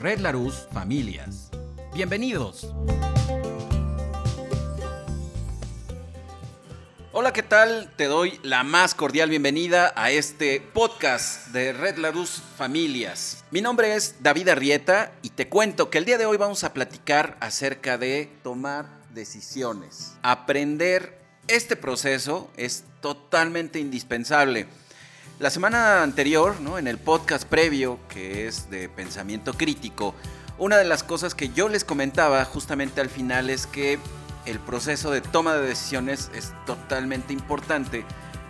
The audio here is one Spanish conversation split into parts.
Red Larus Familias. Bienvenidos. Hola, ¿qué tal? Te doy la más cordial bienvenida a este podcast de Red Larus Familias. Mi nombre es David Arrieta y te cuento que el día de hoy vamos a platicar acerca de tomar decisiones. Aprender este proceso es totalmente indispensable. La semana anterior, ¿no? en el podcast previo, que es de pensamiento crítico, una de las cosas que yo les comentaba justamente al final es que el proceso de toma de decisiones es totalmente importante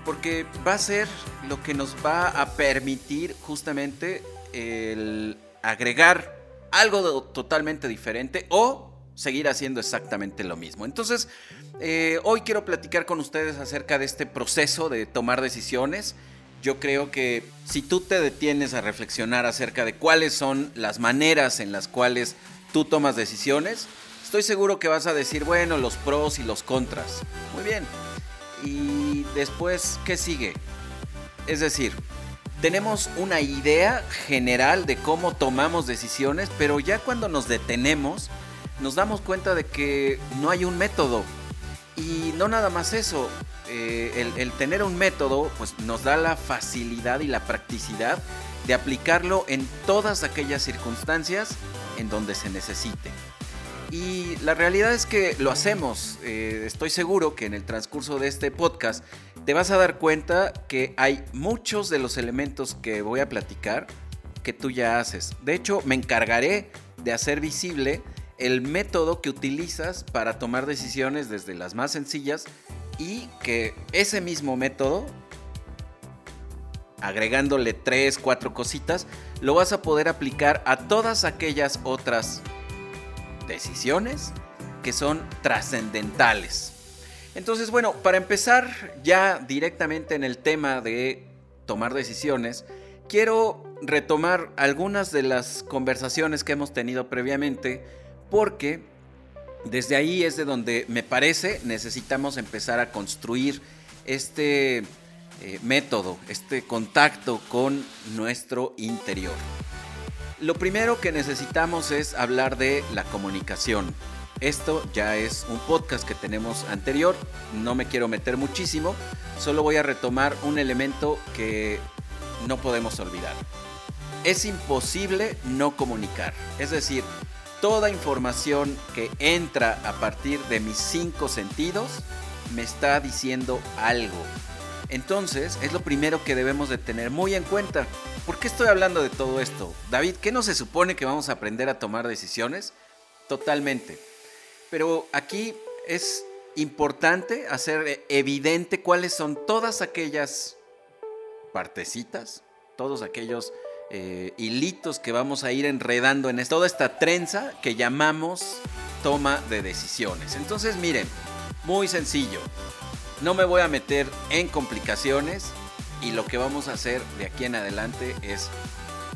porque va a ser lo que nos va a permitir justamente el agregar algo totalmente diferente o seguir haciendo exactamente lo mismo. Entonces, eh, hoy quiero platicar con ustedes acerca de este proceso de tomar decisiones. Yo creo que si tú te detienes a reflexionar acerca de cuáles son las maneras en las cuales tú tomas decisiones, estoy seguro que vas a decir, bueno, los pros y los contras. Muy bien. Y después, ¿qué sigue? Es decir, tenemos una idea general de cómo tomamos decisiones, pero ya cuando nos detenemos, nos damos cuenta de que no hay un método. Y no nada más eso, eh, el, tener un método pues, nos da la facilidad y la practicidad de aplicarlo en todas aquellas circunstancias en donde se necesite. Y la realidad es que lo hacemos. Eh, estoy seguro que en el transcurso de este podcast te vas a dar cuenta que hay muchos de los elementos que voy a platicar que tú ya haces. De hecho, me encargaré de hacer visible el método que utilizas para tomar decisiones desde las más sencillas y que ese mismo método, agregándole tres, cuatro cositas, lo vas a poder aplicar a todas aquellas otras decisiones que son trascendentales. Entonces, bueno, para empezar ya directamente en el tema de tomar decisiones, quiero retomar algunas de las conversaciones que hemos tenido previamente porque desde ahí es de donde me parece necesitamos empezar a construir este eh, método, este contacto con nuestro interior. Lo primero que necesitamos es hablar de la comunicación. Esto ya es un podcast que tenemos anterior, no me quiero meter muchísimo, solo voy a retomar un elemento que no podemos olvidar. Es imposible no comunicar, es decir, toda información que entra a partir de mis cinco sentidos me está diciendo algo. Entonces, es lo primero que debemos de tener muy en cuenta. ¿Por qué estoy hablando de todo esto? David, ¿qué no se supone que vamos a aprender a tomar decisiones? Totalmente. Pero aquí es importante hacer evidente cuáles son todas aquellas partecitas, todos aquellos eh, hilitos que vamos a ir enredando en toda esta trenza que llamamos toma de decisiones. Entonces miren, muy sencillo, no me voy a meter en complicaciones y lo que vamos a hacer de aquí en adelante es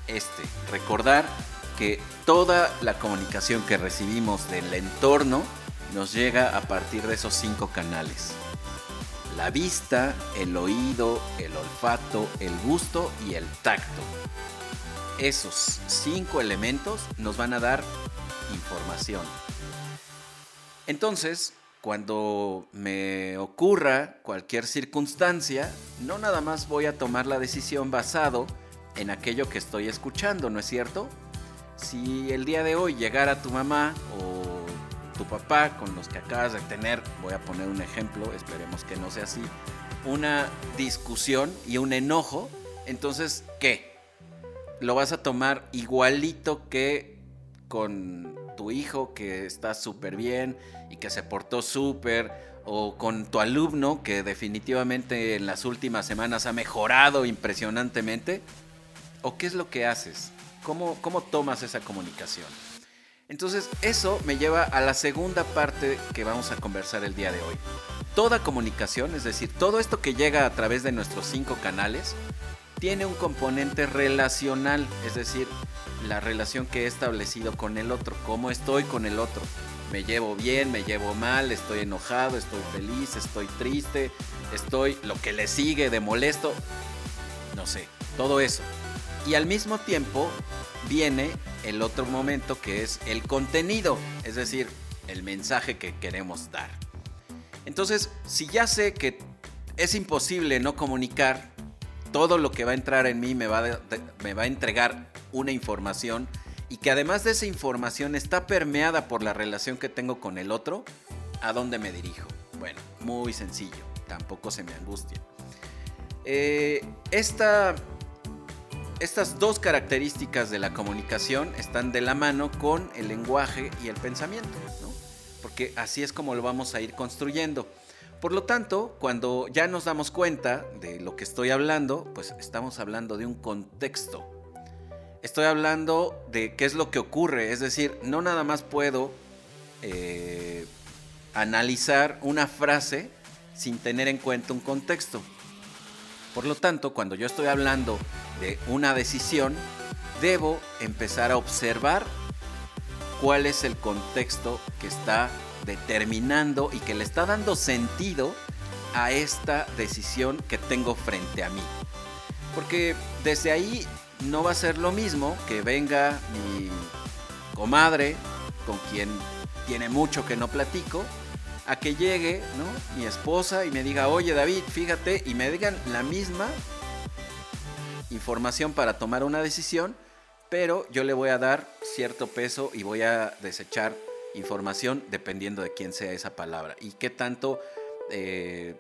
este, recordar que toda la comunicación que recibimos del entorno nos llega a partir de esos cinco canales. La vista, el oído, el olfato, el gusto y el tacto esos cinco elementos nos van a dar información. Entonces, cuando me ocurra cualquier circunstancia, no nada más voy a tomar la decisión basado en aquello que estoy escuchando, ¿no es cierto? Si el día de hoy llegara tu mamá o tu papá con los que acabas de tener, voy a poner un ejemplo, esperemos que no sea así, una discusión y un enojo, entonces, ¿qué? Lo vas a tomar igualito que con tu hijo que está súper bien y que se portó súper, o con tu alumno que definitivamente en las últimas semanas ha mejorado impresionantemente, o qué es lo que haces, cómo, cómo tomas esa comunicación. Entonces eso me lleva a la segunda parte que vamos a conversar el día de hoy. Toda comunicación, es decir, todo esto que llega a través de nuestros cinco canales, tiene un componente relacional, es decir, la relación que he establecido con el otro, cómo estoy con el otro. Me llevo bien, me llevo mal, estoy enojado, estoy feliz, estoy triste, estoy lo que le sigue de molesto, no sé, todo eso. Y al mismo tiempo viene el otro momento que es el contenido, es decir, el mensaje que queremos dar. Entonces, si ya sé que es imposible no comunicar, todo lo que va a entrar en mí me va, a entregar una información y que además de esa información está permeada por la relación que tengo con el otro, ¿a dónde me dirijo? Bueno, muy sencillo, tampoco se me angustia. Eh, esta, estas dos características de la comunicación están de la mano con el lenguaje y el pensamiento, porque así es como lo vamos a ir construyendo. Por lo tanto, cuando ya nos damos cuenta de lo que estoy hablando, pues estamos hablando de un contexto. Estoy hablando de qué es lo que ocurre, es decir, no nada más puedo eh, analizar una frase sin tener en cuenta un contexto. Por lo tanto, cuando yo estoy hablando de una decisión, debo empezar a observar cuál es el contexto que está determinando y que le está dando sentido a esta decisión que tengo frente a mí. Porque desde ahí no va a ser lo mismo que venga mi comadre, con quien tiene mucho que no platico, a que llegue ¿no? mi esposa y me diga, oye David, fíjate, y me digan la misma información para tomar una decisión, pero yo le voy a dar cierto peso y voy a desechar información dependiendo de quién sea esa palabra y qué tanto, eh,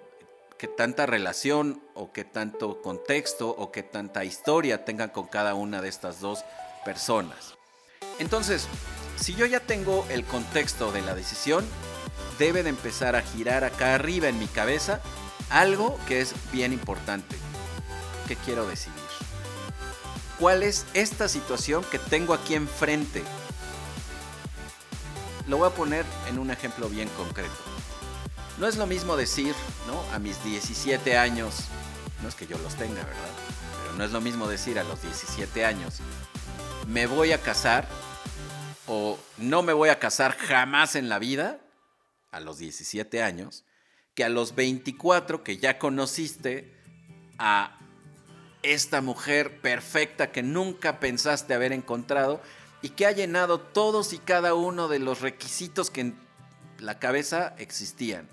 qué tanta relación o qué tanto contexto o qué tanta historia tengan con cada una de estas dos personas. Entonces, si yo ya tengo el contexto de la decisión, debe de empezar a girar acá arriba en mi cabeza algo que es bien importante. ¿Qué quiero decidir? ¿Cuál es esta situación que tengo aquí enfrente? Lo voy a poner en un ejemplo bien concreto. No es lo mismo decir, ¿no? A mis 17 años, no es que yo los tenga, ¿verdad? Pero no es lo mismo decir a los 17 años, me voy a casar o no me voy a casar jamás en la vida, a los 17 años, que a los 24 que ya conociste a esta mujer perfecta que nunca pensaste haber encontrado y que ha llenado todos y cada uno de los requisitos que en la cabeza existían.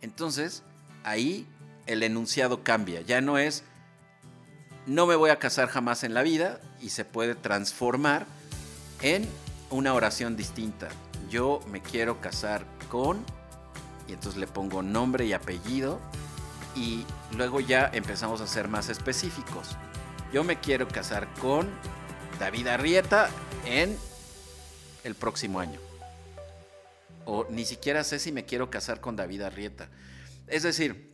Entonces, ahí el enunciado cambia. Ya no es no me voy a casar jamás en la vida y se puede transformar en una oración distinta. Yo me quiero casar con y entonces le pongo nombre y apellido y luego ya empezamos a ser más específicos. Yo me quiero casar con David Arrieta en el próximo año. O ni siquiera sé si me quiero casar con David Arrieta. Es decir,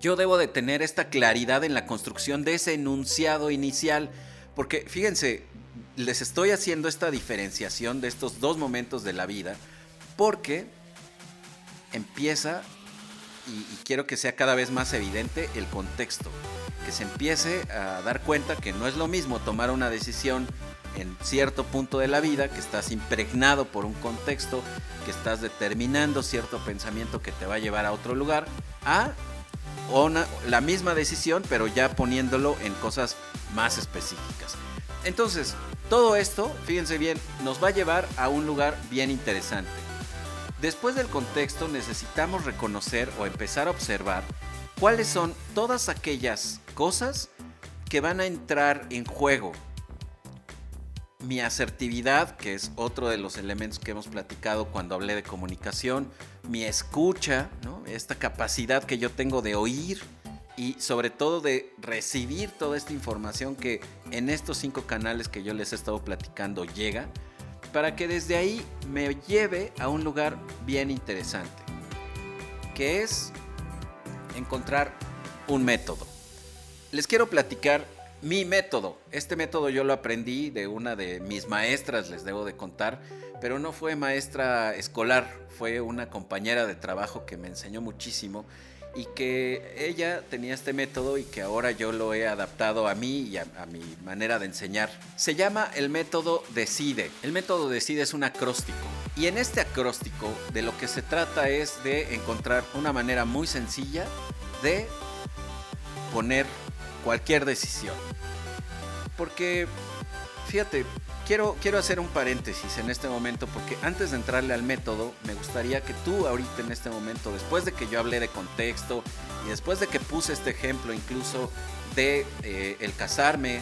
yo debo de tener esta claridad en la construcción de ese enunciado inicial, porque fíjense, les estoy haciendo esta diferenciación de estos dos momentos de la vida, porque empieza, y, y quiero que sea cada vez más evidente, el contexto, que se empiece a dar cuenta que no es lo mismo tomar una decisión en cierto punto de la vida, que estás impregnado por un contexto, que estás determinando cierto pensamiento que te va a llevar a otro lugar, a la misma decisión, pero ya poniéndolo en cosas más específicas. Entonces, todo esto, fíjense bien, nos va a llevar a un lugar bien interesante. Después del contexto necesitamos reconocer o empezar a observar cuáles son todas aquellas cosas que van a entrar en juego mi asertividad, que es otro de los elementos que hemos platicado cuando hablé de comunicación, mi escucha, esta capacidad que yo tengo de oír y sobre todo de recibir toda esta información que en estos cinco canales que yo les he estado platicando llega, para que desde ahí me lleve a un lugar bien interesante, que es encontrar un método. Les quiero platicar mi método. Este método yo lo aprendí de una de mis maestras, les debo de contar, pero no fue maestra escolar, fue una compañera de trabajo que me enseñó muchísimo y que ella tenía este método y que ahora yo lo he adaptado a mí y a, mi manera de enseñar. Se llama el método Decide. El método Decide es un acróstico y en este acróstico de lo que se trata es de encontrar una manera muy sencilla de poner cualquier decisión. Porque fíjate, quiero, quiero hacer un paréntesis en este momento porque antes de entrarle al método, me gustaría que tú ahorita en este momento, después de que yo hablé de contexto y después de que puse este ejemplo incluso de eh, el casarme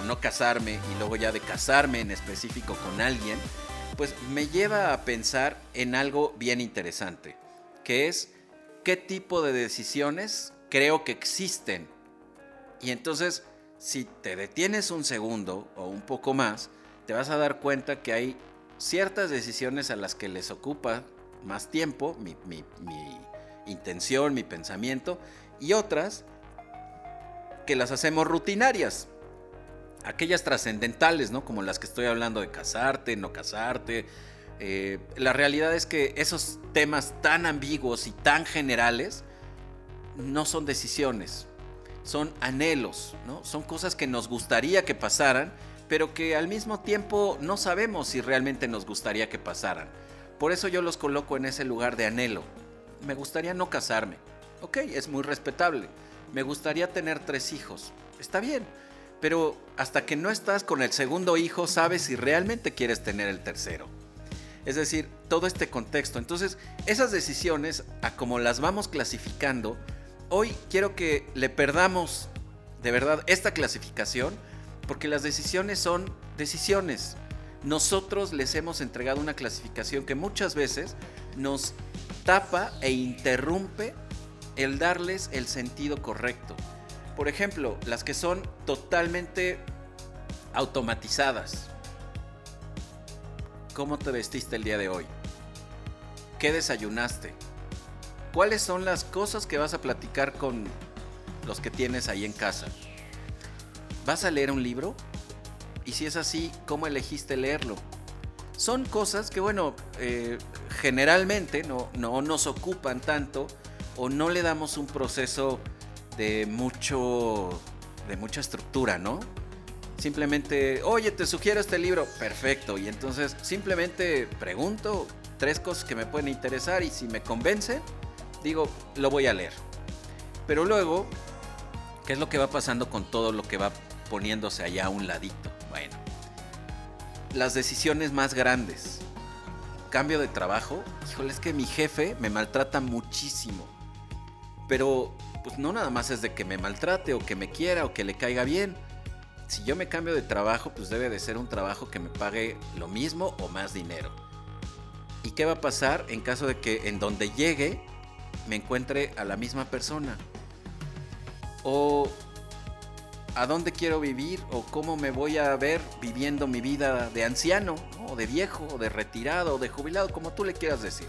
o no casarme y luego ya de casarme en específico con alguien, pues me lleva a pensar en algo bien interesante, que es qué tipo de decisiones creo que existen. Y entonces, si te detienes un segundo o un poco más, te vas a dar cuenta que hay ciertas decisiones a las que les ocupa más tiempo, mi, intención, mi pensamiento, y otras que las hacemos rutinarias. Aquellas trascendentales, ¿no? Como las que estoy hablando de casarte, no casarte. Eh, la realidad es que esos temas tan ambiguos y tan generales no son decisiones, son anhelos, ¿no? Son cosas que nos gustaría que pasaran, pero que al mismo tiempo no sabemos si realmente nos gustaría que pasaran. Por eso yo los coloco en ese lugar de anhelo. Me gustaría no casarme. Ok, es muy respetable me gustaría tener tres hijos. Está bien, pero hasta que no estás con el segundo hijo sabes si realmente quieres tener el tercero. Es decir, todo este contexto. Entonces, esas decisiones, a como las vamos clasificando, hoy quiero que le perdamos de verdad esta clasificación, porque las decisiones son decisiones. Nosotros les hemos entregado una clasificación que muchas veces nos tapa e interrumpe el darles el sentido correcto. Por ejemplo, las que son totalmente automatizadas. ¿Cómo te vestiste el día de hoy? ¿Qué desayunaste? ¿Cuáles son las cosas que vas a platicar con los que tienes ahí en casa? ¿Vas a leer un libro? Y si es así, ¿cómo elegiste leerlo? Son cosas que, bueno, eh, generalmente no, no nos ocupan tanto o no le damos un proceso de mucho de mucha estructura, ¿no? Simplemente, oye, te sugiero este libro, perfecto. Y entonces simplemente pregunto tres cosas que me pueden interesar y si me convence, digo, lo voy a leer. Pero luego, ¿qué es lo que va pasando con todo lo que va poniéndose allá a un ladito? Bueno, las decisiones más grandes. Cambio de trabajo, híjole, es que mi jefe me maltrata muchísimo pero pues no nada más es de que me maltrate o que me quiera o que le caiga bien. Si yo me cambio de trabajo, pues debe de ser un trabajo que me pague lo mismo o más dinero. ¿Y qué va a pasar en caso de que en donde llegue me encuentre a la misma persona? O a dónde quiero vivir o cómo me voy a ver viviendo mi vida de anciano, o de viejo, o de retirado, o de jubilado, como tú le quieras decir.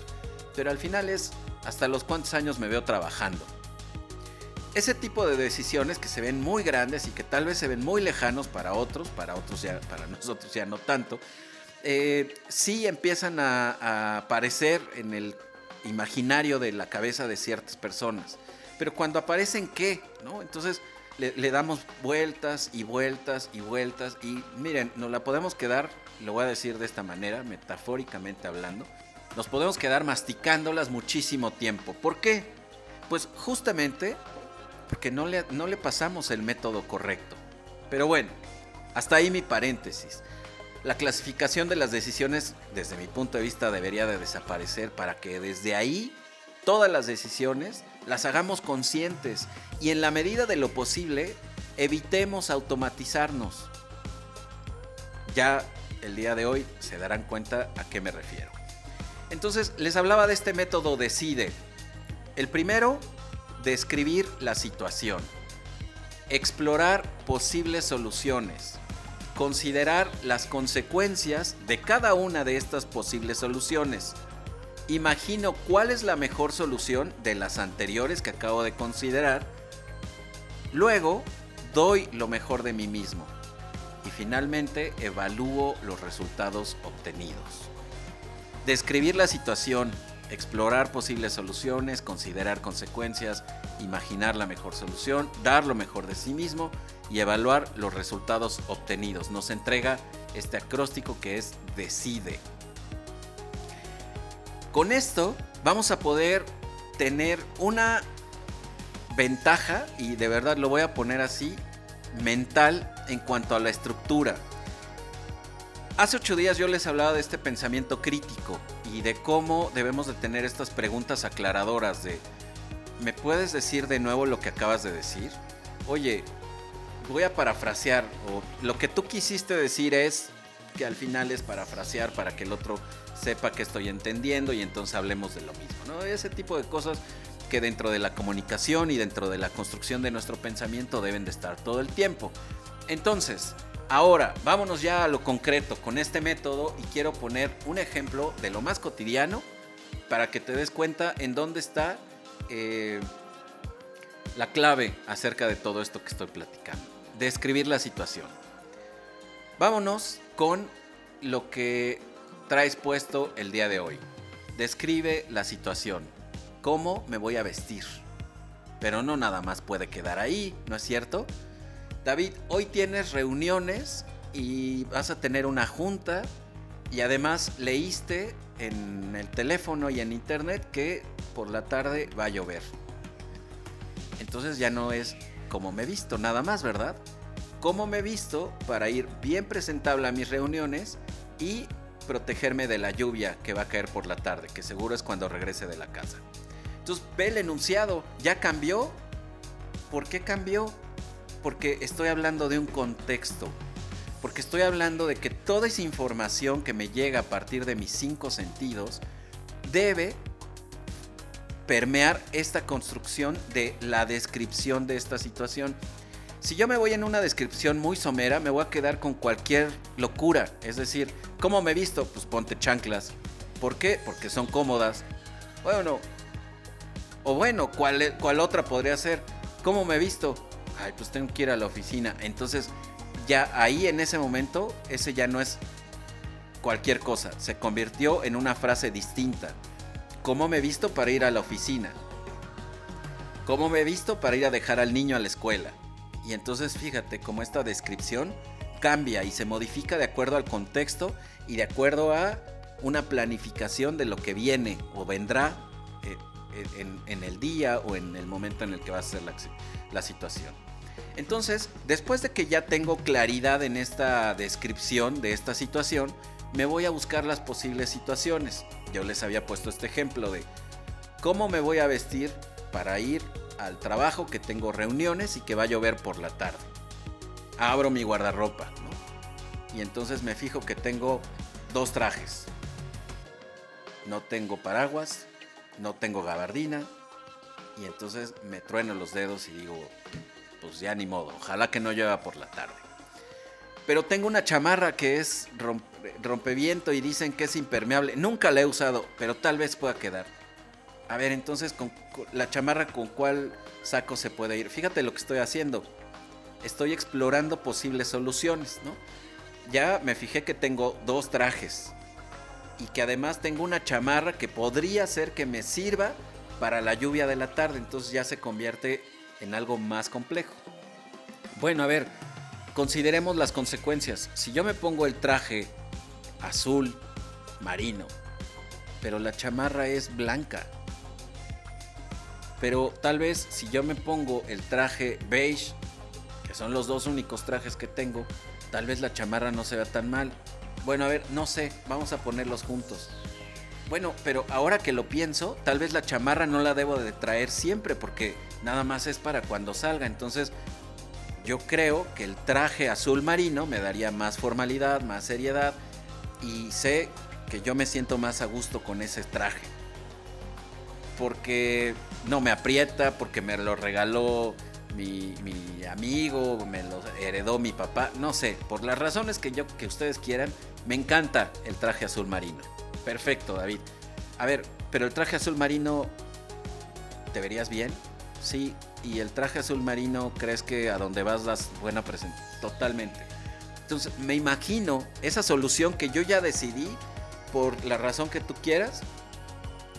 Pero al final es hasta los cuántos años me veo trabajando. Ese tipo de decisiones que se ven muy grandes y que tal vez se ven muy lejanos para otros, para otros ya, para nosotros ya no tanto, eh, sí empiezan a, aparecer en el imaginario de la cabeza de ciertas personas. Pero cuando aparecen, ¿qué? ¿No? Entonces le, damos vueltas y vueltas y vueltas. Y miren, nos la podemos quedar, lo voy a decir de esta manera, metafóricamente hablando, nos podemos quedar masticándolas muchísimo tiempo. ¿Por qué? Pues justamente porque no le, no le pasamos el método correcto. Pero bueno, hasta ahí mi paréntesis. La clasificación de las decisiones, desde mi punto de vista, debería de desaparecer para que desde ahí todas las decisiones las hagamos conscientes y en la medida de lo posible evitemos automatizarnos. Ya el día de hoy se darán cuenta a qué me refiero. Entonces, les hablaba de este método decide. El primero, describir la situación. Explorar posibles soluciones. Considerar las consecuencias de cada una de estas posibles soluciones. Imagino cuál es la mejor solución de las anteriores que acabo de considerar. Luego, doy lo mejor de mí mismo. Y finalmente, evalúo los resultados obtenidos. Describir la situación, explorar posibles soluciones, considerar consecuencias, imaginar la mejor solución, dar lo mejor de sí mismo y evaluar los resultados obtenidos. Nos entrega este acróstico que es decide. Con esto vamos a poder tener una ventaja, y de verdad lo voy a poner así, mental en cuanto a la estructura. Hace ocho días yo les hablaba de este pensamiento crítico y de cómo debemos de tener estas preguntas aclaradoras de, ¿me puedes decir de nuevo lo que acabas de decir? Oye, voy a parafrasear, o lo que tú quisiste decir es que al final es parafrasear para que el otro sepa que estoy entendiendo y entonces hablemos de lo mismo, ¿no? Ese tipo de cosas que dentro de la comunicación y dentro de la construcción de nuestro pensamiento deben de estar todo el tiempo. Entonces, Ahora, vámonos ya a lo concreto con este método y quiero poner un ejemplo de lo más cotidiano para que te des cuenta en dónde está eh, la clave acerca de todo esto que estoy platicando. Describir la situación. Vámonos con lo que traes puesto el día de hoy. Describe la situación. ¿Cómo me voy a vestir? Pero no nada más puede quedar ahí, ¿no es cierto? David, hoy tienes reuniones y vas a tener una junta y además leíste en el teléfono y en internet que por la tarde va a llover. Entonces ya no es como me visto, nada más, ¿verdad? Cómo me visto para ir bien presentable a mis reuniones y protegerme de la lluvia que va a caer por la tarde, que seguro es cuando regrese de la casa. Entonces ve el enunciado, ¿ya cambió? ¿Por qué cambió? porque estoy hablando de un contexto, porque estoy hablando de que toda esa información que me llega a partir de mis cinco sentidos debe permear esta construcción de la descripción de esta situación. Si yo me voy en una descripción muy somera, me voy a quedar con cualquier locura. Es decir, ¿cómo me he visto? Pues ponte chanclas. ¿Por qué? Porque son cómodas. Bueno, o bueno, ¿cuál, cuál otra podría ser? ¿Cómo me he visto? ay, pues tengo que ir a la oficina. Entonces, ya ahí en ese momento, ese ya no es cualquier cosa. Se convirtió en una frase distinta. ¿Cómo me he visto para ir a la oficina? ¿Cómo me he visto para ir a dejar al niño a la escuela? Y entonces fíjate cómo esta descripción cambia y se modifica de acuerdo al contexto y de acuerdo a una planificación de lo que viene o vendrá eh, en, el día o en el momento en el que va a ser la situación. Entonces, después de que ya tengo claridad en esta descripción de esta situación, me voy a buscar las posibles situaciones. Yo les había puesto este ejemplo de cómo me voy a vestir para ir al trabajo que tengo reuniones y que va a llover por la tarde. Abro mi guardarropa, Y entonces me fijo que tengo dos trajes. No tengo paraguas, no tengo gabardina. Y entonces me trueno los dedos y digo, pues ya ni modo, ojalá que no llueva por la tarde. Pero tengo una chamarra que es rompeviento y dicen que es impermeable. Nunca la he usado, pero tal vez pueda quedar. A ver, entonces, la chamarra con cuál saco se puede ir? Fíjate lo que estoy haciendo. Estoy explorando posibles soluciones, ¿no? Ya me fijé que tengo dos trajes y que además tengo una chamarra que podría ser que me sirva para la lluvia de la tarde. Entonces ya se convierte en algo más complejo. Bueno, a ver, consideremos las consecuencias. Si yo me pongo el traje azul marino, pero la chamarra es blanca, pero tal vez si yo me pongo el traje beige, que son los dos únicos trajes que tengo, tal vez la chamarra no se vea tan mal. Bueno, a ver, no sé, vamos a ponerlos juntos. Bueno, pero ahora que lo pienso, tal vez la chamarra no la debo de traer siempre porque nada más es para cuando salga. Entonces, yo creo que el traje azul marino me daría más formalidad, más seriedad y sé que yo me siento más a gusto con ese traje. Porque no me aprieta, porque me lo regaló mi, mi, amigo, me lo heredó mi papá, no sé, por las razones que yo que ustedes quieran, me encanta el traje azul marino. Perfecto, David. A ver, pero el traje azul marino, ¿te verías bien? Sí, y el traje azul marino, ¿crees que a donde vas das buena presencia? Totalmente. Entonces, me imagino esa solución que yo ya decidí por la razón que tú quieras.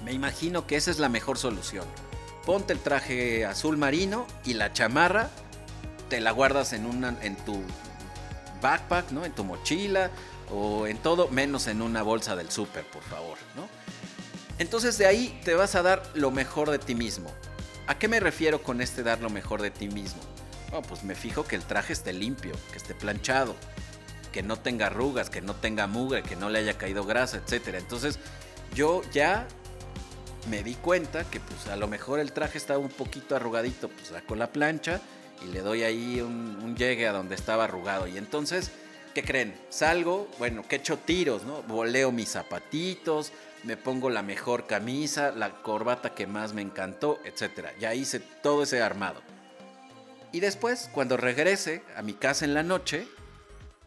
Me imagino que esa es la mejor solución. Ponte el traje azul marino y la chamarra te la guardas en, una, en tu backpack, ¿no? En tu mochila o en todo, menos en una bolsa del súper, por favor, ¿no? Entonces de ahí te vas a dar lo mejor de ti mismo. ¿A qué me refiero con este dar lo mejor de ti mismo? Pues me fijo que el traje esté limpio, que esté planchado, que no tenga arrugas, que no tenga mugre, que no le haya caído grasa, etc. Entonces yo ya me di cuenta que pues a lo mejor el traje estaba un poquito arrugadito, pues saco la plancha y le doy ahí un llegue a donde estaba arrugado. Y entonces, ¿qué creen? Salgo, bueno, que echo tiros, ¿no? Voleo mis zapatitos, me pongo la mejor camisa, la corbata que más me encantó, etc. Ya hice todo ese armado. Y después, cuando regrese a mi casa en la noche,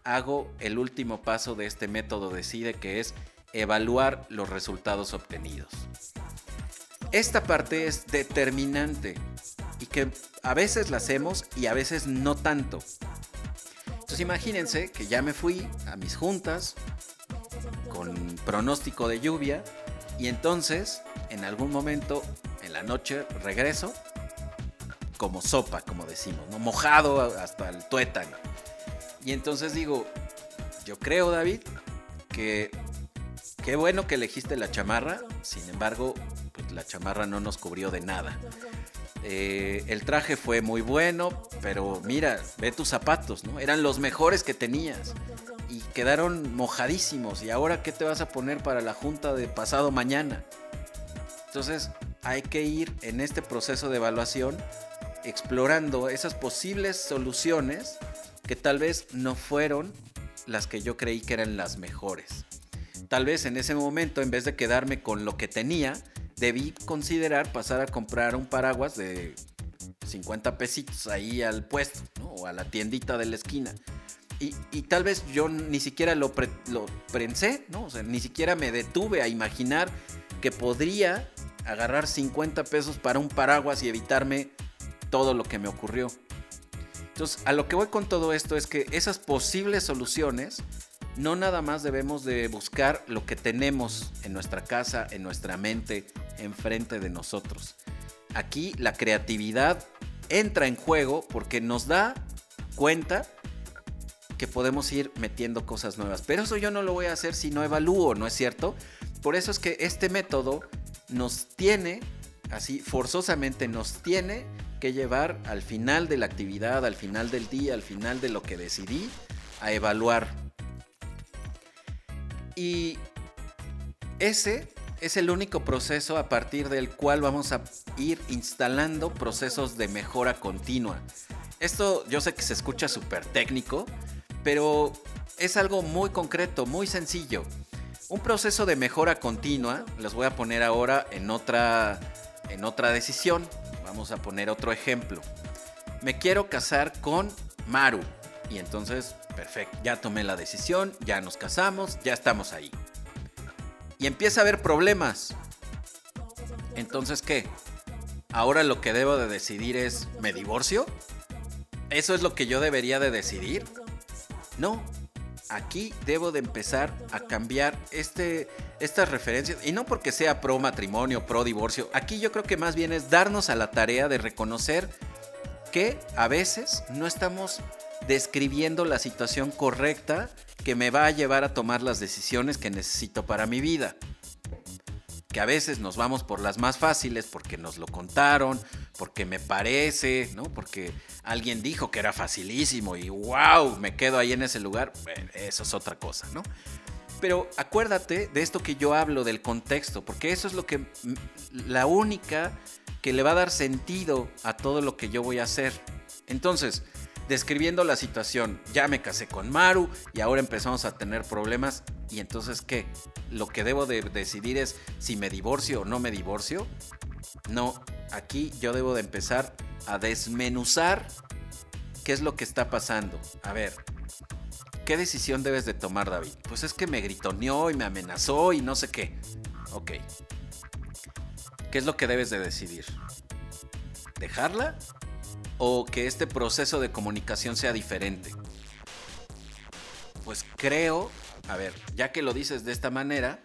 hago el último paso de este método Decide, que es evaluar los resultados obtenidos. Esta parte es determinante y que a veces la hacemos y a veces no tanto. Imagínense que ya me fui a mis juntas con pronóstico de lluvia y entonces en algún momento en la noche regreso como sopa, como decimos, ¿no? mojado hasta el tuétano. Y entonces digo, yo creo David que qué bueno que elegiste la chamarra, sin embargo, pues la chamarra no nos cubrió de nada. Eh, el traje fue muy bueno, pero mira, ve tus zapatos, ¿no? Eran los mejores que tenías y quedaron mojadísimos. ¿Y ahora qué te vas a poner para la junta de pasado mañana? Entonces hay que ir en este proceso de evaluación explorando esas posibles soluciones que tal vez no fueron las que yo creí que eran las mejores. Tal vez en ese momento, en vez de quedarme con lo que tenía, debí considerar pasar a comprar un paraguas de 50 pesitos ahí al puesto o a la tiendita de la esquina. Y, tal vez yo ni siquiera lo, lo pensé, ¿no? O sea, ni siquiera me detuve a imaginar que podría agarrar 50 pesos para un paraguas y evitarme todo lo que me ocurrió. Entonces, a lo que voy con todo esto es que esas posibles soluciones no nada más debemos de buscar lo que tenemos en nuestra casa, en nuestra mente, enfrente de nosotros. Aquí la creatividad entra en juego porque nos da cuenta que podemos ir metiendo cosas nuevas. Pero eso yo no lo voy a hacer si no evalúo, ¿no es cierto? Por eso es que este método nos tiene, así forzosamente nos tiene que llevar al final de la actividad, al final del día, al final de lo que decidí, a evaluar. Y ese es el único proceso a partir del cual vamos a ir instalando procesos de mejora continua. Esto yo sé que se escucha súper técnico, pero es algo muy concreto, muy sencillo. Un proceso de mejora continua, los voy a poner ahora en otra, en otra decisión. Vamos a poner otro ejemplo. Me quiero casar con Maru. Y entonces, perfecto, ya tomé la decisión, ya nos casamos, ya estamos ahí y empieza a haber problemas. Entonces, ¿qué? Ahora lo que debo de decidir es, ¿me divorcio? ¿Eso es lo que yo debería de decidir? No, aquí debo de empezar a cambiar este, estas referencias. Y no porque sea pro matrimonio, pro divorcio. Aquí yo creo que más bien es darnos a la tarea de reconocer que a veces no estamos describiendo la situación correcta que me va a llevar a tomar las decisiones que necesito para mi vida. Que a veces nos vamos por las más fáciles porque nos lo contaron, porque me parece, ¿no? Porque alguien dijo que era facilísimo y wow, me quedo ahí en ese lugar. eso es otra cosa, ¿no? Pero acuérdate de esto que yo hablo del contexto, porque eso es lo que la única que le va a dar sentido a todo lo que yo voy a hacer. Entonces, describiendo la situación. Ya me casé con Maru y ahora empezamos a tener problemas. ¿Y entonces qué? ¿Lo que debo de decidir es si me divorcio o no me divorcio? No, aquí yo debo de empezar a desmenuzar qué es lo que está pasando. A ver, ¿qué decisión debes de tomar, David? Pues es que me gritoneó y me amenazó y no sé qué. Ok. ¿Qué es lo que debes de decidir? ¿Dejarla o que este proceso de comunicación sea diferente? Pues creo, a ver, ya que lo dices de esta manera,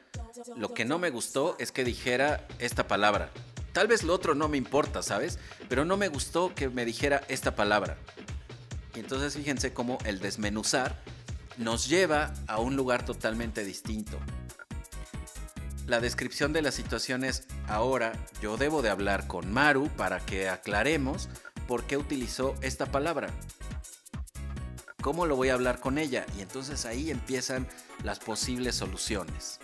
lo que no me gustó es que dijera esta palabra. Tal vez lo otro no me importa, ¿sabes? Pero no me gustó que me dijera esta palabra. Y entonces fíjense cómo el desmenuzar nos lleva a un lugar totalmente distinto. La descripción de la situación es, ahora yo debo de hablar con Maru para que aclaremos por qué utilizó esta palabra. ¿Cómo lo voy a hablar con ella? Y entonces ahí empiezan las posibles soluciones.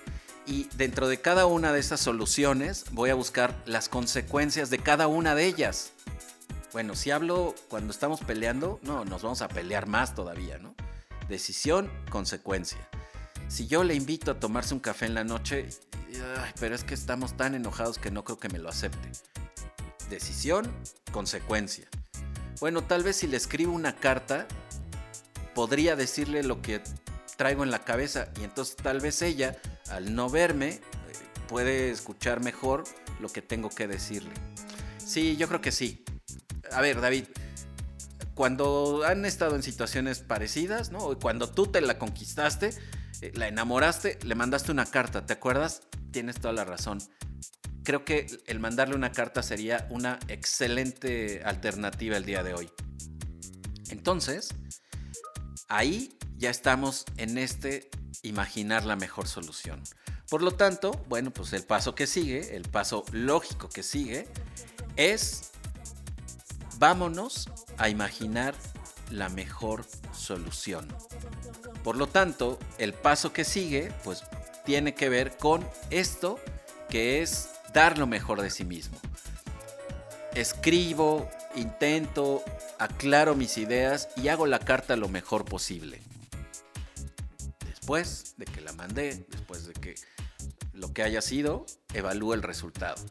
Y dentro de cada una de esas soluciones voy a buscar las consecuencias de cada una de ellas. Bueno, si hablo cuando estamos peleando, no, nos vamos a pelear más todavía, ¿no? Decisión, consecuencia. Si yo le invito a tomarse un café en la noche, pero es que estamos tan enojados que no creo que me lo acepte. Decisión, consecuencia. Bueno, tal vez si le escribo una carta, podría decirle lo que traigo en la cabeza y entonces tal vez ella, al no verme, eh, puede escuchar mejor lo que tengo que decirle. Sí, yo creo que sí. A ver, David, cuando han estado en situaciones parecidas, ¿no? Cuando tú te la conquistaste, eh, la enamoraste, le mandaste una carta, ¿te acuerdas? Tienes toda la razón. Creo que el mandarle una carta sería una excelente alternativa el día de hoy. Entonces, ahí ya estamos en este imaginar la mejor solución. Por lo tanto, bueno, pues el paso que sigue, el paso lógico que sigue, es vámonos a imaginar la mejor solución. Por lo tanto, el paso que sigue, pues tiene que ver con esto que es dar lo mejor de sí mismo. Escribo, intento, aclaro mis ideas y hago la carta lo mejor posible. Después de que la mandé, después de que lo que haya sido, evalúo el resultado.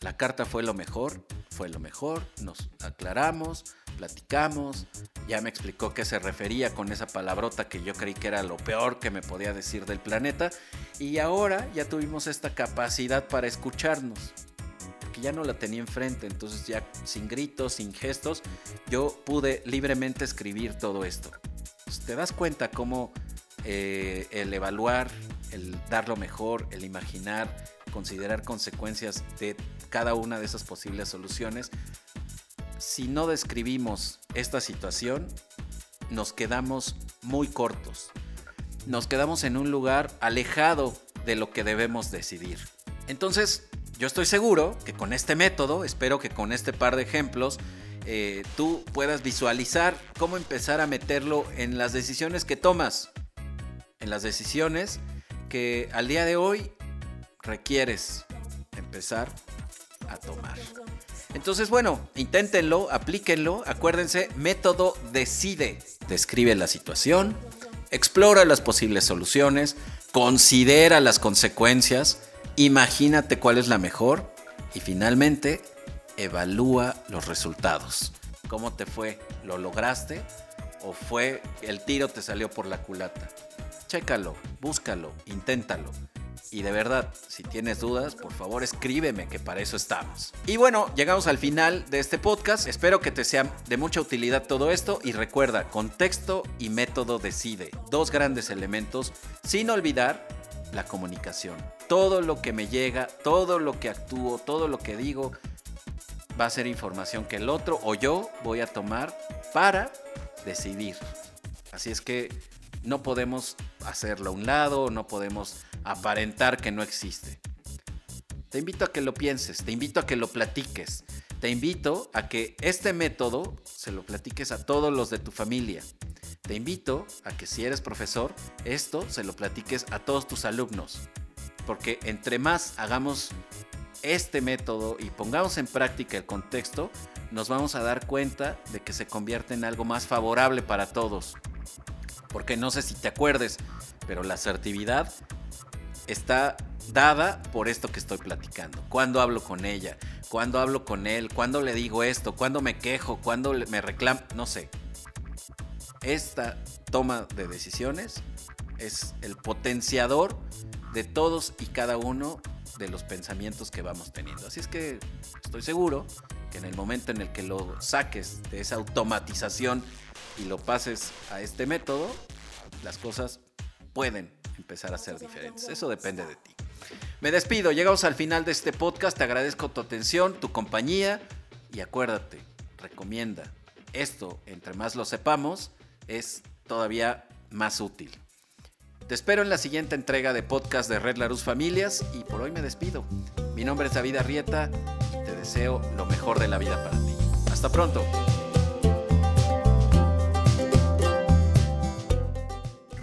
La carta fue lo mejor, fue lo mejor, nos aclaramos, platicamos, ya me explicó qué se refería con esa palabrota que yo creí que era lo peor que me podía decir del planeta y ahora ya tuvimos esta capacidad para escucharnos, porque ya no la tenía enfrente, entonces ya sin gritos, sin gestos, yo pude libremente escribir todo esto. Pues, te das cuenta cómo eh, el evaluar, el dar lo mejor, el imaginar, considerar consecuencias de cada una de esas posibles soluciones, si no describimos esta situación, nos quedamos muy cortos. Nos quedamos en un lugar alejado de lo que debemos decidir. Entonces, yo estoy seguro que con este método, espero que con este par de ejemplos, eh, tú puedas visualizar cómo empezar a meterlo en las decisiones que tomas. En las decisiones que al día de hoy requieres empezar a tomar. Entonces, bueno, inténtenlo, aplíquenlo. Acuérdense, método decide. Describe la situación, explora las posibles soluciones, considera las consecuencias, imagínate cuál es la mejor y finalmente evalúa los resultados. ¿Cómo te fue? ¿Lo lograste? ¿O fue el tiro te salió por la culata? Chécalo, búscalo, inténtalo. Y de verdad, si tienes dudas, por favor escríbeme, que para eso estamos. Y bueno, llegamos al final de este podcast. Espero que te sea de mucha utilidad todo esto. Y recuerda, contexto y método decide. Dos grandes elementos, sin olvidar la comunicación. Todo lo que me llega, todo lo que actúo, todo lo que digo, va a ser información que el otro o yo voy a tomar para decidir. Así es que no podemos hacerlo a un lado, no podemos aparentar que no existe. Te invito a que lo pienses, te invito a que lo platiques, te invito a que este método se lo platiques a todos los de tu familia. Te invito a que si eres profesor, esto se lo platiques a todos tus alumnos. Porque entre más hagamos este método y pongamos en práctica el contexto, nos vamos a dar cuenta de que se convierte en algo más favorable para todos. Porque no sé si te acuerdes, pero la asertividad está dada por esto que estoy platicando. Cuando hablo con ella, cuando hablo con él, cuando le digo esto, cuando me quejo, cuando me reclamo, no sé. Esta toma de decisiones es el potenciador de todos y cada uno de los pensamientos que vamos teniendo. Así es que estoy seguro que en el momento en el que lo saques de esa automatización y lo pases a este método, las cosas pueden empezar a ser diferentes. Eso depende de ti. Me despido, llegamos al final de este podcast, te agradezco tu atención, tu compañía y acuérdate, recomienda, esto entre más lo sepamos es todavía más útil. Te espero en la siguiente entrega de podcast de Red Larus Familias y por hoy me despido. Mi nombre es David Arrieta y te deseo lo mejor de la vida para ti. Hasta pronto.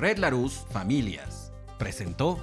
Red Larus Familias presentó